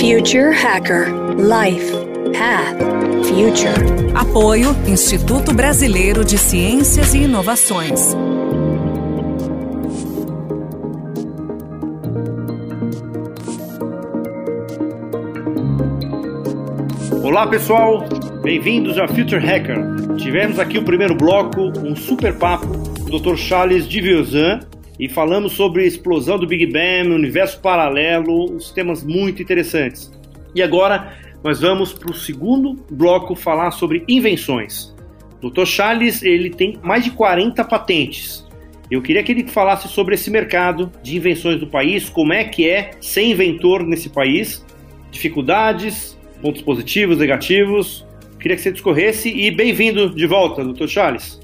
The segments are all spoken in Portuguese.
Future Hacker Life Path Future. Apoio Instituto Brasileiro de Ciências e Inovações. Olá pessoal, bem-vindos a Future Hacker. Tivemos aqui o primeiro bloco, um super papo o Dr. Charles Diviozan e falamos sobre a explosão do Big Bang, universo paralelo, uns temas muito interessantes. E agora nós vamos para o segundo bloco falar sobre invenções. Dr. Charles ele tem mais de 40 patentes. Eu queria que ele falasse sobre esse mercado de invenções do país, como é que é ser inventor nesse país, dificuldades, pontos positivos, negativos. Queria que você discorresse e bem-vindo de volta, doutor Charles.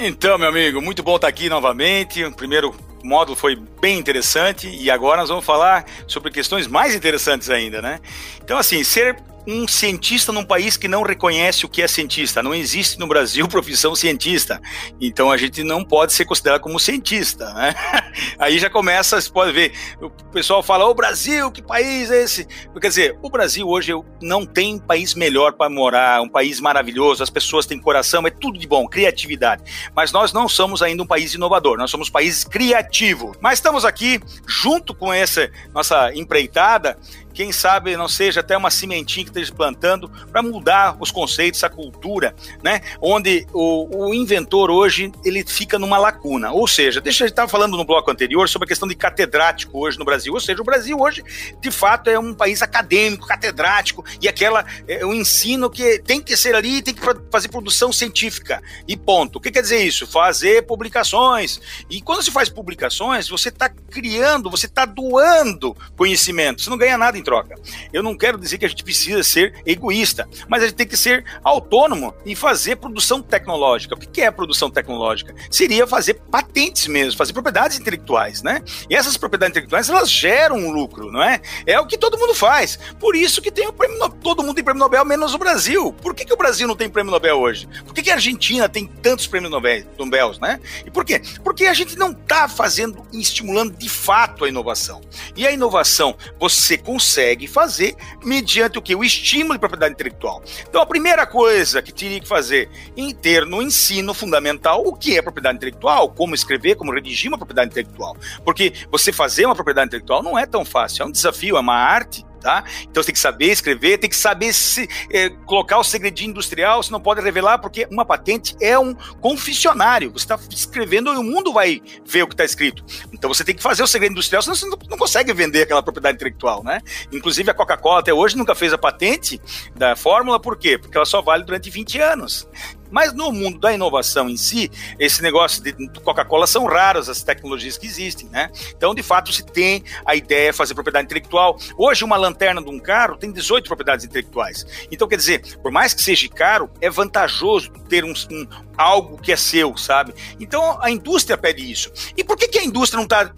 Então, meu amigo, muito bom estar aqui novamente. Primeiro módulo foi bem interessante e agora nós vamos falar sobre questões mais interessantes ainda, né? Então, assim, ser um cientista num país que não reconhece o que é cientista. Não existe no Brasil profissão cientista. Então a gente não pode ser considerado como cientista. Né? Aí já começa, você pode ver, o pessoal fala: o Brasil, que país é esse? Quer dizer, o Brasil hoje não tem país melhor para morar, um país maravilhoso, as pessoas têm coração, é tudo de bom, criatividade. Mas nós não somos ainda um país inovador, nós somos um país criativo. Mas estamos aqui, junto com essa nossa empreitada, quem sabe não seja até uma sementinha que esteja plantando para mudar os conceitos, a cultura, né? Onde o, o, inventor hoje ele fica numa lacuna. Ou seja, deixa eu estar falando no bloco anterior sobre a questão de catedrático hoje no Brasil. Ou seja, o Brasil hoje, de fato, é um país acadêmico, catedrático, e aquela é um ensino que tem que ser ali, tem que fazer produção científica. E ponto. O que quer dizer isso? Fazer publicações. E quando se faz publicações, você está criando, você está doando conhecimento. Você não ganha nada em troca. Eu não quero dizer que a gente precisa ser egoísta, mas a gente tem que ser autônomo e fazer produção tecnológica. O que é produção tecnológica? Seria fazer patentes mesmo, fazer propriedades intelectuais, né? E essas propriedades intelectuais, elas geram um lucro, não é? É o que todo mundo faz. Por isso que tem o prêmio todo mundo tem prêmio Nobel, menos o Brasil. Por que, que o Brasil não tem prêmio Nobel hoje? Por que, que a Argentina tem tantos prêmios Nobel, Nobel né? E por quê? Porque a gente não está fazendo e estimulando de fato a inovação. E a inovação, você consegue consegue fazer mediante o que? O estímulo de propriedade intelectual. Então, a primeira coisa que teria que fazer em ter no ensino fundamental o que é propriedade intelectual, como escrever, como redigir uma propriedade intelectual. Porque você fazer uma propriedade intelectual não é tão fácil, é um desafio, é uma arte tá? Então você tem que saber escrever, tem que saber se é, colocar o segredinho industrial, você não pode revelar, porque uma patente é um confessionário. Você está escrevendo e o mundo vai ver o que está escrito. Então você tem que fazer o segredo industrial, senão você não, não consegue vender aquela propriedade intelectual, né? Inclusive a Coca-Cola até hoje nunca fez a patente da fórmula, por quê? Porque ela só vale durante 20 anos. Mas no mundo da inovação em si, esse negócio de Coca-Cola são raras as tecnologias que existem, né? Então, de fato, se tem a ideia de fazer propriedade intelectual. Hoje, uma lanterna de um carro tem 18 propriedades intelectuais. Então, quer dizer, por mais que seja caro, é vantajoso ter um, um algo que é seu, sabe? Então, a indústria pede isso. E por que, que a indústria não está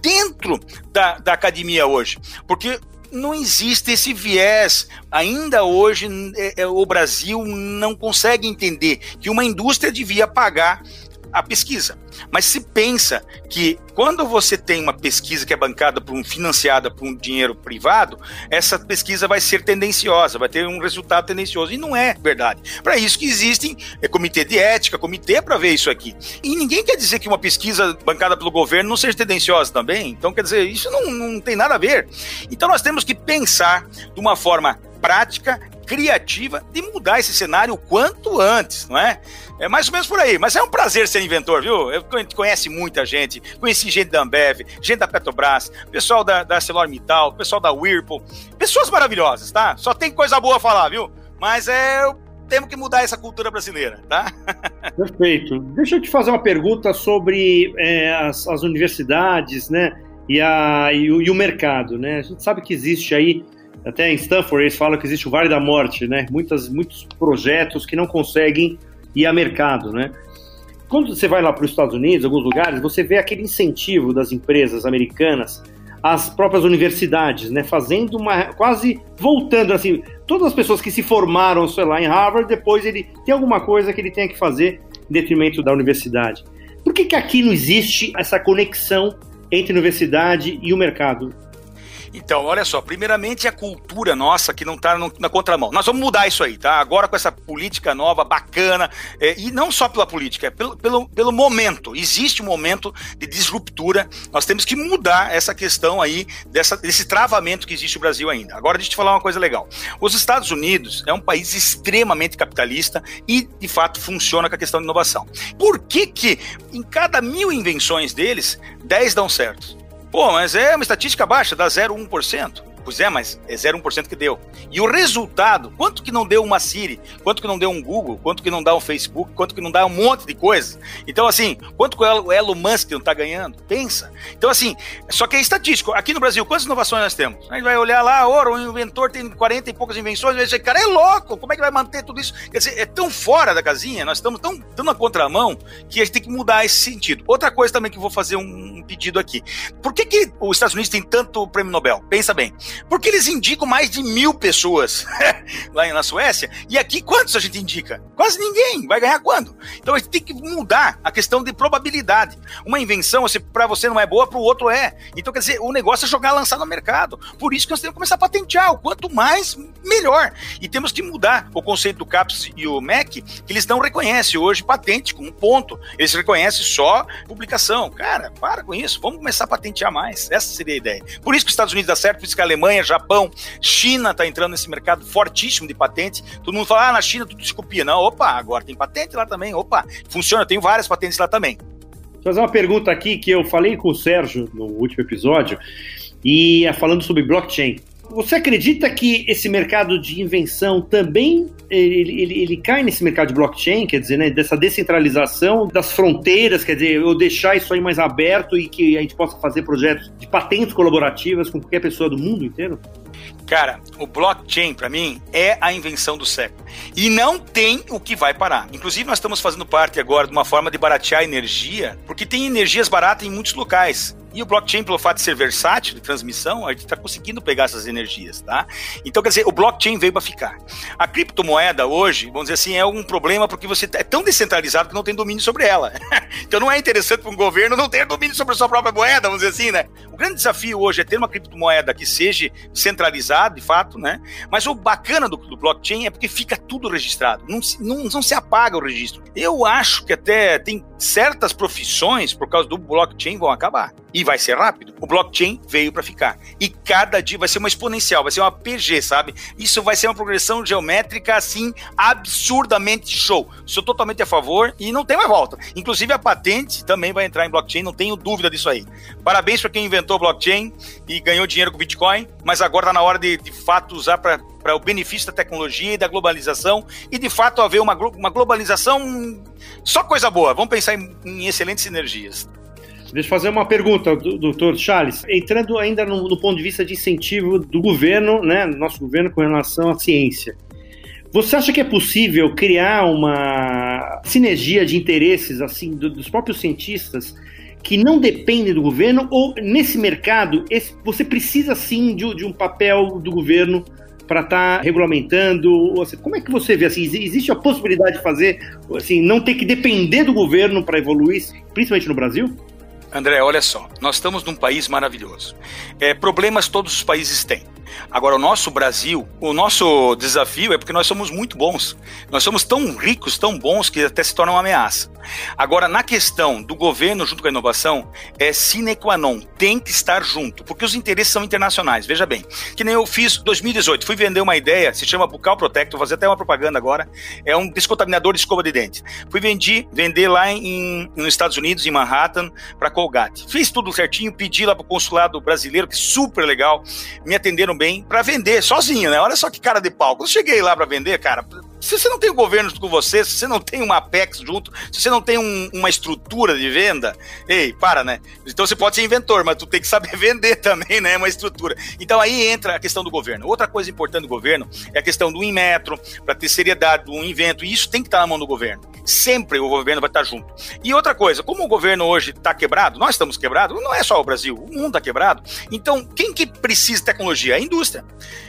dentro da, da academia hoje? Porque não existe esse viés. Ainda hoje, é, é, o Brasil não consegue entender que uma indústria devia pagar a pesquisa. Mas se pensa que quando você tem uma pesquisa que é bancada por um financiada por um dinheiro privado, essa pesquisa vai ser tendenciosa, vai ter um resultado tendencioso e não é verdade. Para isso que existem é, comitê de ética, comitê para ver isso aqui. E ninguém quer dizer que uma pesquisa bancada pelo governo não seja tendenciosa também. Então quer dizer, isso não, não tem nada a ver. Então nós temos que pensar de uma forma prática, criativa de mudar esse cenário o quanto antes, não é? É mais ou menos por aí. Mas é um prazer ser inventor, viu? Eu conhece muita gente. Conheci gente da Ambev, gente da Petrobras, pessoal da, da ArcelorMittal, pessoal da Whirlpool. Pessoas maravilhosas, tá? Só tem coisa boa a falar, viu? Mas é temos que mudar essa cultura brasileira, tá? Perfeito. Deixa eu te fazer uma pergunta sobre é, as, as, universidades, né? E, a, e, o, e, o, mercado, né? A gente sabe que existe aí, até em Stanford eles falam que existe o Vale da Morte, né? Muitas, muitos projetos que não conseguem e a mercado, né? Quando você vai lá para os Estados Unidos, alguns lugares, você vê aquele incentivo das empresas americanas às próprias universidades, né? Fazendo uma quase voltando assim, todas as pessoas que se formaram, sei lá, em Harvard, depois ele tem alguma coisa que ele tem que fazer em detrimento da universidade. Por que, que aqui não existe essa conexão entre universidade e o mercado? Então, olha só, primeiramente a cultura nossa que não está na contramão. Nós vamos mudar isso aí, tá? Agora com essa política nova, bacana, é, e não só pela política, é pelo, pelo, pelo momento. Existe um momento de disruptura, nós temos que mudar essa questão aí, dessa, desse travamento que existe no Brasil ainda. Agora, deixa eu te falar uma coisa legal. Os Estados Unidos é um país extremamente capitalista e, de fato, funciona com a questão de inovação. Por que que em cada mil invenções deles, 10 dão certo? Pô, mas é uma estatística baixa, dá 0,1%. Pois é, mas é 0,1% que deu. E o resultado, quanto que não deu uma Siri, quanto que não deu um Google, quanto que não dá um Facebook, quanto que não dá um monte de coisas. Então, assim, quanto que o Elon Musk não está ganhando? Pensa. Então, assim, só que é estatístico. Aqui no Brasil, quantas inovações nós temos? A gente vai olhar lá, ouro, o inventor tem 40 e poucas invenções, vai dizer, cara, é louco, como é que vai manter tudo isso? Quer dizer, é tão fora da casinha, nós estamos tão, tão na contramão que a gente tem que mudar esse sentido. Outra coisa também que vou fazer um pedido aqui. Por que, que os Estados Unidos tem tanto prêmio Nobel? Pensa bem. Porque eles indicam mais de mil pessoas lá na Suécia. E aqui, quantos a gente indica? Quase ninguém. Vai ganhar quando? Então a gente tem que mudar a questão de probabilidade. Uma invenção, para você não é boa, para o outro é. Então, quer dizer, o negócio é jogar, lançar no mercado. Por isso que nós temos que começar a patentear. O quanto mais, melhor. E temos que mudar o conceito do CAPS e o MEC, que eles não reconhecem hoje patente como ponto. Eles reconhecem só publicação. Cara, para com isso. Vamos começar a patentear mais. Essa seria a ideia. Por isso que os Estados Unidos dá certo, por isso que a Japão, China está entrando nesse mercado fortíssimo de patente. Todo mundo fala, ah, na China tudo se copia. Não, opa, agora tem patente lá também. Opa, funciona, eu tenho várias patentes lá também. Vou fazer uma pergunta aqui que eu falei com o Sérgio no último episódio, e é falando sobre blockchain. Você acredita que esse mercado de invenção também ele, ele, ele, cai nesse mercado de blockchain, quer dizer, né, dessa descentralização das fronteiras, quer dizer, eu deixar isso aí mais aberto e que a gente possa fazer projetos de patentes colaborativas com qualquer pessoa do mundo inteiro? Cara, o blockchain, para mim, é a invenção do século. E não tem o que vai parar. Inclusive, nós estamos fazendo parte agora de uma forma de baratear energia, porque tem energias baratas em muitos locais. E o blockchain, pelo fato de ser versátil de transmissão, a gente está conseguindo pegar essas energias, tá? Então, quer dizer, o blockchain veio para ficar. A criptomoeda hoje, vamos dizer assim, é um problema porque você é tão descentralizado que não tem domínio sobre ela. então não é interessante para um governo não ter domínio sobre a sua própria moeda, vamos dizer assim, né? O grande desafio hoje é ter uma criptomoeda que seja centralizada, de fato, né? Mas o bacana do, do blockchain é porque fica tudo registrado. Não, não, não se apaga o registro. Eu acho que até tem certas profissões, por causa do blockchain, vão acabar e vai ser rápido. O blockchain veio para ficar. E cada dia vai ser uma exponencial, vai ser uma PG, sabe? Isso vai ser uma progressão geométrica assim absurdamente show. Sou totalmente a favor e não tem mais volta. Inclusive a patente também vai entrar em blockchain, não tenho dúvida disso aí. Parabéns para quem inventou blockchain e ganhou dinheiro com Bitcoin, mas agora está na hora de, de fato usar para para o benefício da tecnologia e da globalização e de fato haver uma, uma globalização só coisa boa. Vamos pensar em, em excelentes sinergias. Deixa eu fazer uma pergunta, doutor Charles. Entrando ainda no, no, ponto de vista de incentivo do governo, né, nosso governo com relação à ciência. Você acha que é possível criar uma sinergia de interesses assim do, dos próprios cientistas que não dependem do governo ou nesse mercado esse, você precisa sim de, de um papel do governo para estar tá regulamentando? Assim, como é que você vê assim? Existe a possibilidade de fazer assim, não ter que depender do governo para evoluir, principalmente no Brasil? André, olha só, nós estamos num país maravilhoso. É, problemas todos os países têm. Agora, o nosso Brasil, o nosso desafio é porque nós somos muito bons. Nós somos tão ricos, tão bons, que até se torna uma ameaça. Agora, na questão do governo junto com a inovação, é sine qua non, tem que estar junto, porque os interesses são internacionais. Veja bem, que nem eu fiz 2018, fui vender uma ideia, se chama Bucal Protect, vou fazer até uma propaganda agora, é um descontaminador de escova de dente. Fui vendi, vender lá em, nos Estados Unidos, em Manhattan, para Colgate. Fiz tudo certinho, pedi lá para o consulado brasileiro, que é super legal, me atenderam bem, para vender sozinho, né? Olha só que cara de pau. Quando eu cheguei lá para vender, cara, se você não tem o governo com você, se você não tem uma Apex junto, se você não tem um, uma estrutura de venda, ei, para, né? Então você pode ser inventor, mas tu tem que saber vender também, né? Uma estrutura. Então aí entra a questão do governo. Outra coisa importante do governo é a questão do Inmetro, para ter seriedade do invento, e isso tem que estar na mão do governo. Sempre o governo vai estar junto. E outra coisa, como o governo hoje está quebrado, nós estamos quebrados, não é só o Brasil, o mundo está quebrado. Então, quem que precisa de tecnologia? A indústria.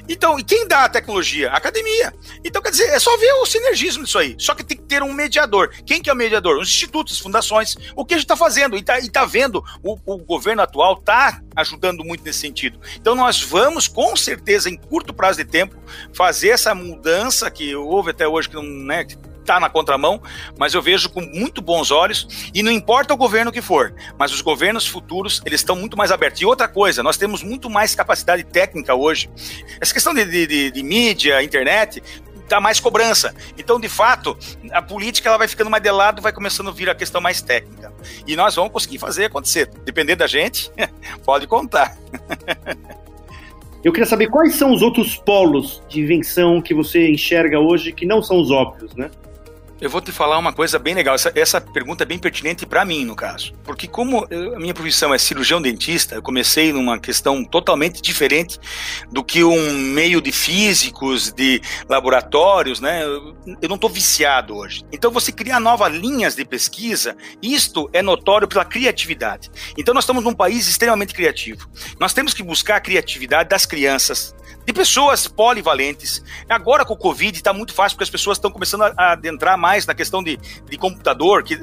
Então, e quem dá a tecnologia? A academia. Então, quer dizer, é só ver o sinergismo disso aí. Só que tem que ter um mediador. Quem que é o mediador? Os institutos, fundações. O que a gente está fazendo? E está tá vendo, o, o governo atual está ajudando muito nesse sentido. Então, nós vamos, com certeza, em curto prazo de tempo, fazer essa mudança que houve até hoje, que não, né, está na contramão, mas eu vejo com muito bons olhos, e não importa o governo que for, mas os governos futuros, eles estão muito mais abertos. E outra coisa, nós temos muito mais capacidade técnica hoje. Essa questão de, de, de, de mídia, internet, dá mais cobrança. Então, de fato, a política ela vai ficando mais de lado, vai começando a vir a questão mais técnica. E nós vamos conseguir fazer acontecer. Depender da gente, pode contar. Eu queria saber quais são os outros polos de invenção que você enxerga hoje que não são os óbvios, né? Eu vou te falar uma coisa bem legal. Essa, essa pergunta é bem pertinente para mim, no caso. Porque, como eu, a minha profissão é cirurgião dentista, eu comecei numa questão totalmente diferente do que um meio de físicos, de laboratórios, né? Eu, eu não estou viciado hoje. Então, você criar novas linhas de pesquisa, isto é notório pela criatividade. Então, nós estamos num país extremamente criativo. Nós temos que buscar a criatividade das crianças, de pessoas polivalentes. Agora com o Covid está muito fácil porque as pessoas estão começando a adentrar mais na questão de, de computador, que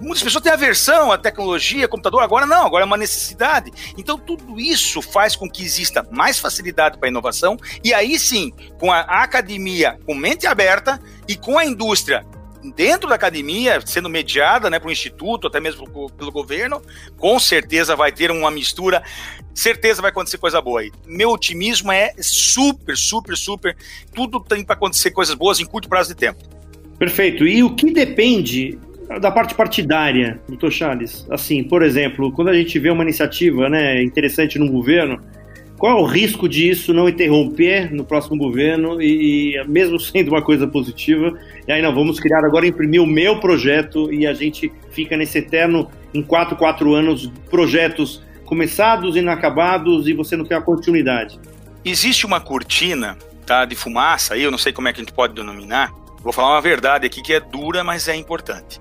muitas pessoas têm aversão à tecnologia, computador, agora não, agora é uma necessidade. Então tudo isso faz com que exista mais facilidade para a inovação e aí sim, com a academia com mente aberta e com a indústria dentro da academia, sendo mediada né, para o instituto, até mesmo pelo governo, com certeza vai ter uma mistura, certeza vai acontecer coisa boa aí. Meu otimismo é super, super, super. Tudo tem para acontecer coisas boas em curto prazo de tempo. Perfeito. E o que depende da parte partidária, doutor Charles? Assim, por exemplo, quando a gente vê uma iniciativa né, interessante no governo, qual é o risco disso não interromper no próximo governo e, mesmo sendo uma coisa positiva, e aí não, vamos criar agora, imprimir o meu projeto e a gente fica nesse eterno, em quatro, quatro anos, projetos começados, inacabados e você não tem a continuidade? Existe uma cortina tá, de fumaça, aí eu não sei como é que a gente pode denominar, vou falar uma verdade aqui que é dura, mas é importante.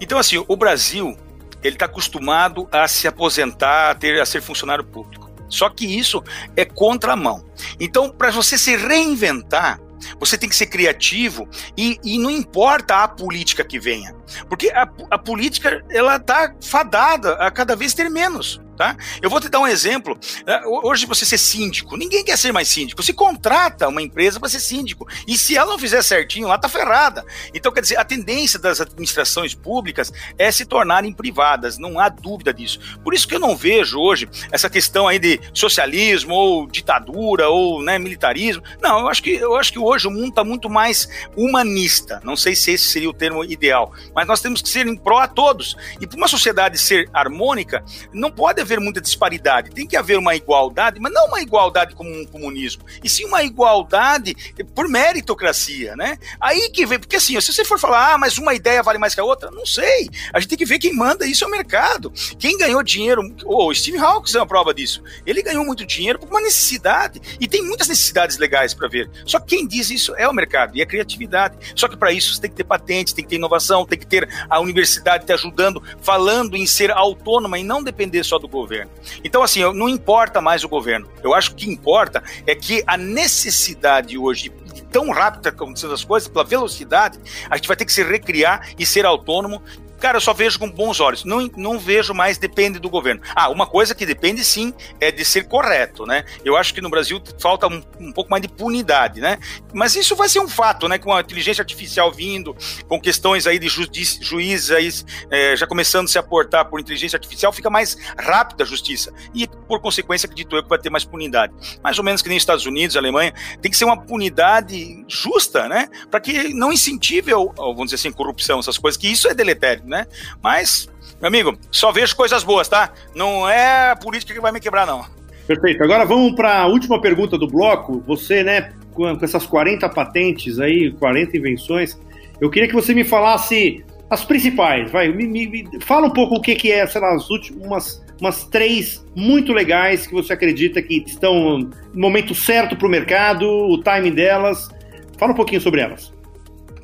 Então, assim, o Brasil, ele está acostumado a se aposentar, a, ter, a ser funcionário público. Só que isso é contramão. Então, para você se reinventar, você tem que ser criativo e, e, não importa a política que venha, porque a, a política ela está fadada a cada vez ter menos. Tá? Eu vou te dar um exemplo. É, hoje você ser síndico, ninguém quer ser mais síndico. Se contrata uma empresa para ser síndico. E se ela não fizer certinho, lá tá ferrada. Então, quer dizer, a tendência das administrações públicas é se tornarem privadas, não há dúvida disso. Por isso que eu não vejo hoje essa questão aí de socialismo ou ditadura ou né, militarismo. Não, eu acho que eu acho que hoje o mundo está muito mais humanista. Não sei se esse seria o termo ideal, mas nós temos que ser em pró a todos. E para uma sociedade ser harmônica, não pode haver muita disparidade, tem que haver uma igualdade, mas não uma igualdade como um comunismo, e sim uma igualdade por meritocracia, né? Aí que vem, porque assim, se você for falar, ah, mas uma ideia vale mais que a outra, não sei. A gente tem que ver quem manda isso é o mercado. Quem ganhou dinheiro, o oh, Steve Hawkins é uma prova disso. Ele ganhou muito dinheiro por uma necessidade, e tem muitas necessidades legais para ver. Só que quem diz isso é o mercado e a criatividade. Só que para isso você tem que ter patente, tem que ter inovação, tem que ter a universidade te ajudando, falando em ser autônoma e não depender só do governo. Então, assim, não importa mais o governo. Eu acho que importa é que a necessidade hoje tão rápido que acontecendo as coisas, pela velocidade, a gente vai ter que se recriar e ser autônomo Cara, eu só vejo com bons olhos. Não, não vejo mais depende do governo. Ah, uma coisa que depende sim é de ser correto, né? Eu acho que no Brasil falta um, um pouco mais de punidade, né? Mas isso vai ser um fato, né? Com a inteligência artificial vindo, com questões aí de ju juízes aí, é, já começando a se aportar por inteligência artificial, fica mais rápida a justiça. E, por consequência, acredito eu que vai ter mais punidade. Mais ou menos que nem Estados Unidos, Alemanha, tem que ser uma punidade justa, né? Para que não incentive, vamos dizer assim, corrupção, essas coisas, que isso é deletério né? Mas, meu amigo, só vejo coisas boas, tá? Não é a política que vai me quebrar, não. Perfeito. Agora vamos para a última pergunta do bloco. Você, né, com essas 40 patentes aí, 40 invenções, eu queria que você me falasse as principais. Vai, me, me, fala um pouco o que, que é, sei lá, as últimas umas três muito legais que você acredita que estão no momento certo para o mercado, o timing delas. Fala um pouquinho sobre elas.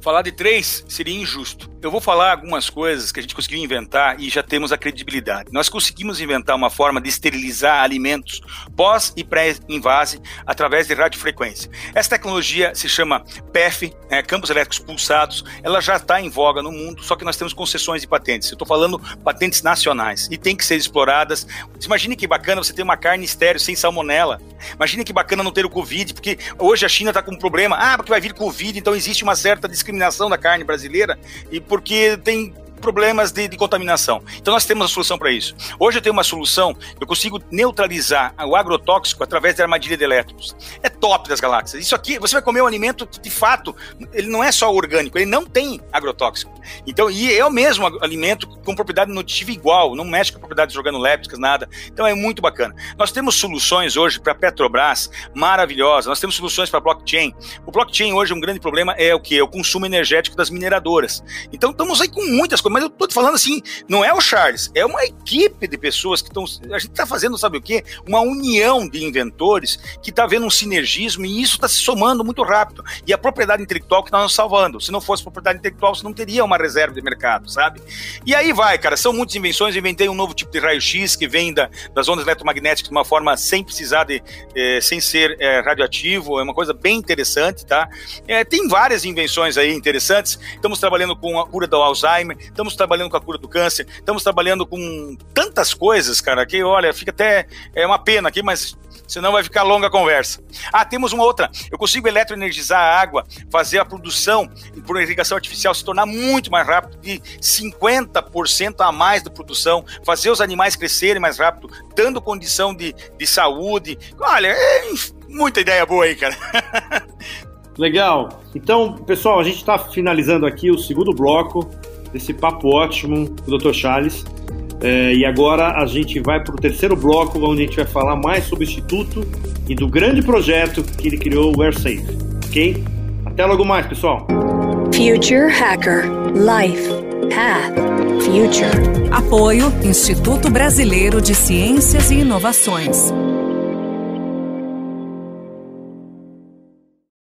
Falar de três seria injusto. Eu vou falar algumas coisas que a gente conseguiu inventar e já temos a credibilidade. Nós conseguimos inventar uma forma de esterilizar alimentos pós e pré-invase através de radiofrequência. Essa tecnologia se chama PEF, é, campos elétricos pulsados. Ela já está em voga no mundo, só que nós temos concessões e patentes. Eu estou falando patentes nacionais e tem que ser exploradas. Imagine que bacana você ter uma carne estéreo sem salmonela. Imagine que bacana não ter o Covid, porque hoje a China está com um problema. Ah, porque vai vir Covid, então existe uma certa discriminação da carne brasileira e porque tem problemas de, de contaminação. Então nós temos a solução para isso. Hoje eu tenho uma solução, eu consigo neutralizar o agrotóxico através da armadilha de elétrons. É top das galáxias. Isso aqui, você vai comer um alimento que de fato, ele não é só orgânico, ele não tem agrotóxico. Então, e é o mesmo alimento com propriedade nutritiva igual, não mexe com propriedades organolépticas, nada. Então é muito bacana. Nós temos soluções hoje para Petrobras maravilhosas, nós temos soluções para blockchain. O blockchain hoje um grande problema é o que? É o consumo energético das mineradoras. Então estamos aí com muitas coisas mas eu tô te falando assim, não é o Charles, é uma equipe de pessoas que estão. A gente está fazendo, sabe o quê? Uma união de inventores que está vendo um sinergismo e isso está se somando muito rápido. E a propriedade intelectual que está nos salvando. Se não fosse propriedade intelectual, você não teria uma reserva de mercado, sabe? E aí vai, cara, são muitas invenções. Eu inventei um novo tipo de raio-x que vem da, das ondas eletromagnéticas de uma forma sem precisar de. Eh, sem ser eh, radioativo, é uma coisa bem interessante, tá? Eh, tem várias invenções aí interessantes. Estamos trabalhando com a cura do Alzheimer, estamos trabalhando com a cura do câncer, estamos trabalhando com tantas coisas, cara, que olha, fica até é uma pena aqui, mas senão vai ficar longa a conversa. Ah, temos uma outra. Eu consigo eletroenergizar a água, fazer a produção por irrigação artificial se tornar muito mais rápido, de 50% a mais da produção, fazer os animais crescerem mais rápido, dando condição de, de saúde. Olha, é muita ideia boa aí, cara. Legal. Então, pessoal, a gente está finalizando aqui o segundo bloco desse papo ótimo com o Dr. Charles. É, e agora a gente vai para o terceiro bloco, onde a gente vai falar mais sobre o Instituto e do grande projeto que ele criou, o AirSafe. Ok? Até logo mais, pessoal. Future Hacker Life Path Future. Apoio Instituto Brasileiro de Ciências e Inovações.